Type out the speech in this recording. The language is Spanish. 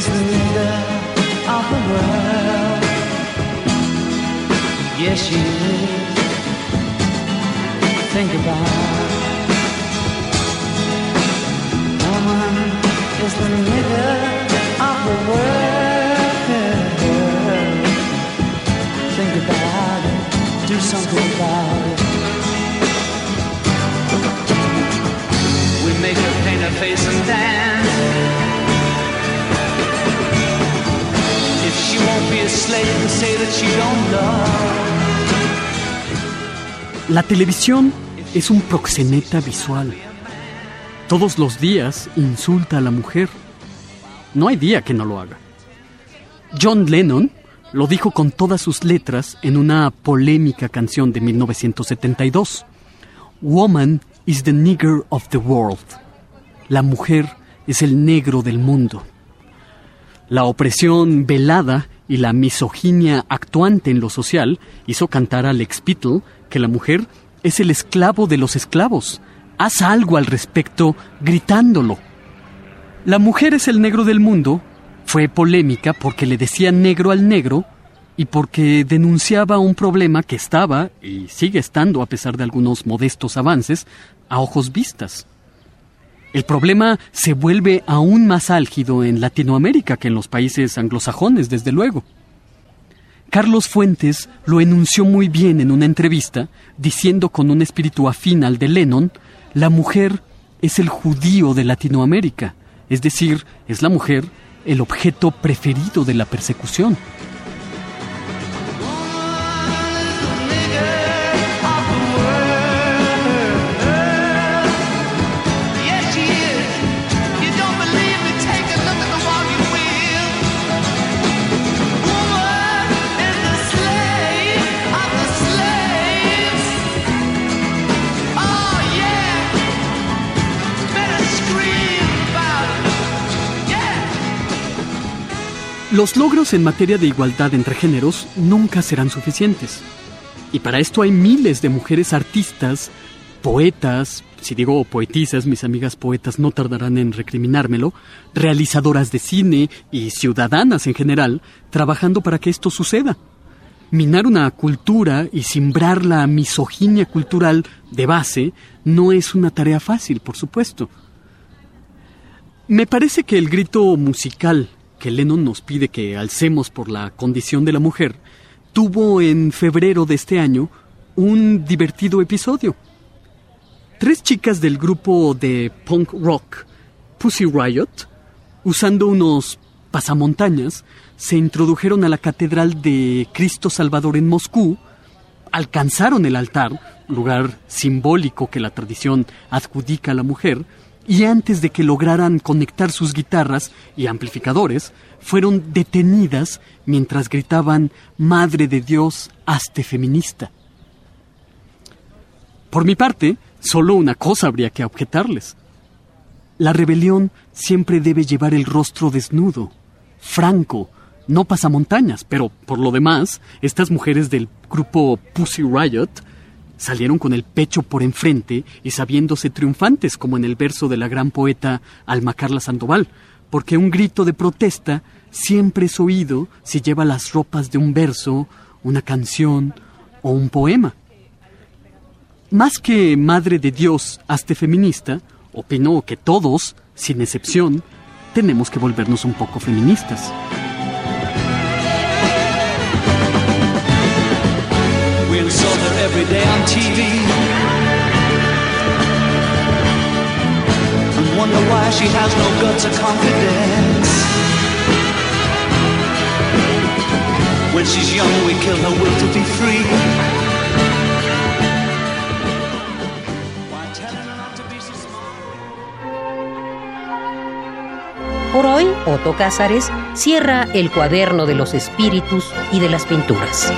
Is the leader of the world. Yes, she is. Think about it. Woman is the leader of the world. Think about it. Do something about it. La televisión es un proxeneta visual. Todos los días insulta a la mujer. No hay día que no lo haga. John Lennon lo dijo con todas sus letras en una polémica canción de 1972. Woman is the nigger of the world. La mujer es el negro del mundo. La opresión velada y la misoginia actuante en lo social hizo cantar a Lex Beatle que la mujer es el esclavo de los esclavos. Haz algo al respecto gritándolo. La mujer es el negro del mundo fue polémica porque le decían negro al negro y porque denunciaba un problema que estaba y sigue estando a pesar de algunos modestos avances a ojos vistas. El problema se vuelve aún más álgido en Latinoamérica que en los países anglosajones, desde luego. Carlos Fuentes lo enunció muy bien en una entrevista, diciendo con un espíritu afín al de Lennon, la mujer es el judío de Latinoamérica, es decir, es la mujer el objeto preferido de la persecución. Los logros en materia de igualdad entre géneros nunca serán suficientes. Y para esto hay miles de mujeres artistas, poetas, si digo poetisas, mis amigas poetas no tardarán en recriminármelo, realizadoras de cine y ciudadanas en general, trabajando para que esto suceda. Minar una cultura y simbrar la misoginia cultural de base no es una tarea fácil, por supuesto. Me parece que el grito musical que Lennon nos pide que alcemos por la condición de la mujer tuvo en febrero de este año un divertido episodio. Tres chicas del grupo de punk rock Pussy Riot, usando unos pasamontañas, se introdujeron a la Catedral de Cristo Salvador en Moscú, alcanzaron el altar, lugar simbólico que la tradición adjudica a la mujer, y antes de que lograran conectar sus guitarras y amplificadores, fueron detenidas mientras gritaban Madre de Dios, hazte feminista. Por mi parte, solo una cosa habría que objetarles. La rebelión siempre debe llevar el rostro desnudo, franco, no pasamontañas, pero por lo demás, estas mujeres del grupo Pussy Riot salieron con el pecho por enfrente y sabiéndose triunfantes, como en el verso de la gran poeta Alma Carla Sandoval, porque un grito de protesta siempre es oído si lleva las ropas de un verso, una canción o un poema. Más que Madre de Dios, hazte feminista, opinó que todos, sin excepción, tenemos que volvernos un poco feministas. every day on TV. And wonder why she has no guts or confidence. When she's young, we kill her will to be free. Por hoy, Otto Cázares cierra el cuaderno de los espíritus y de las pinturas.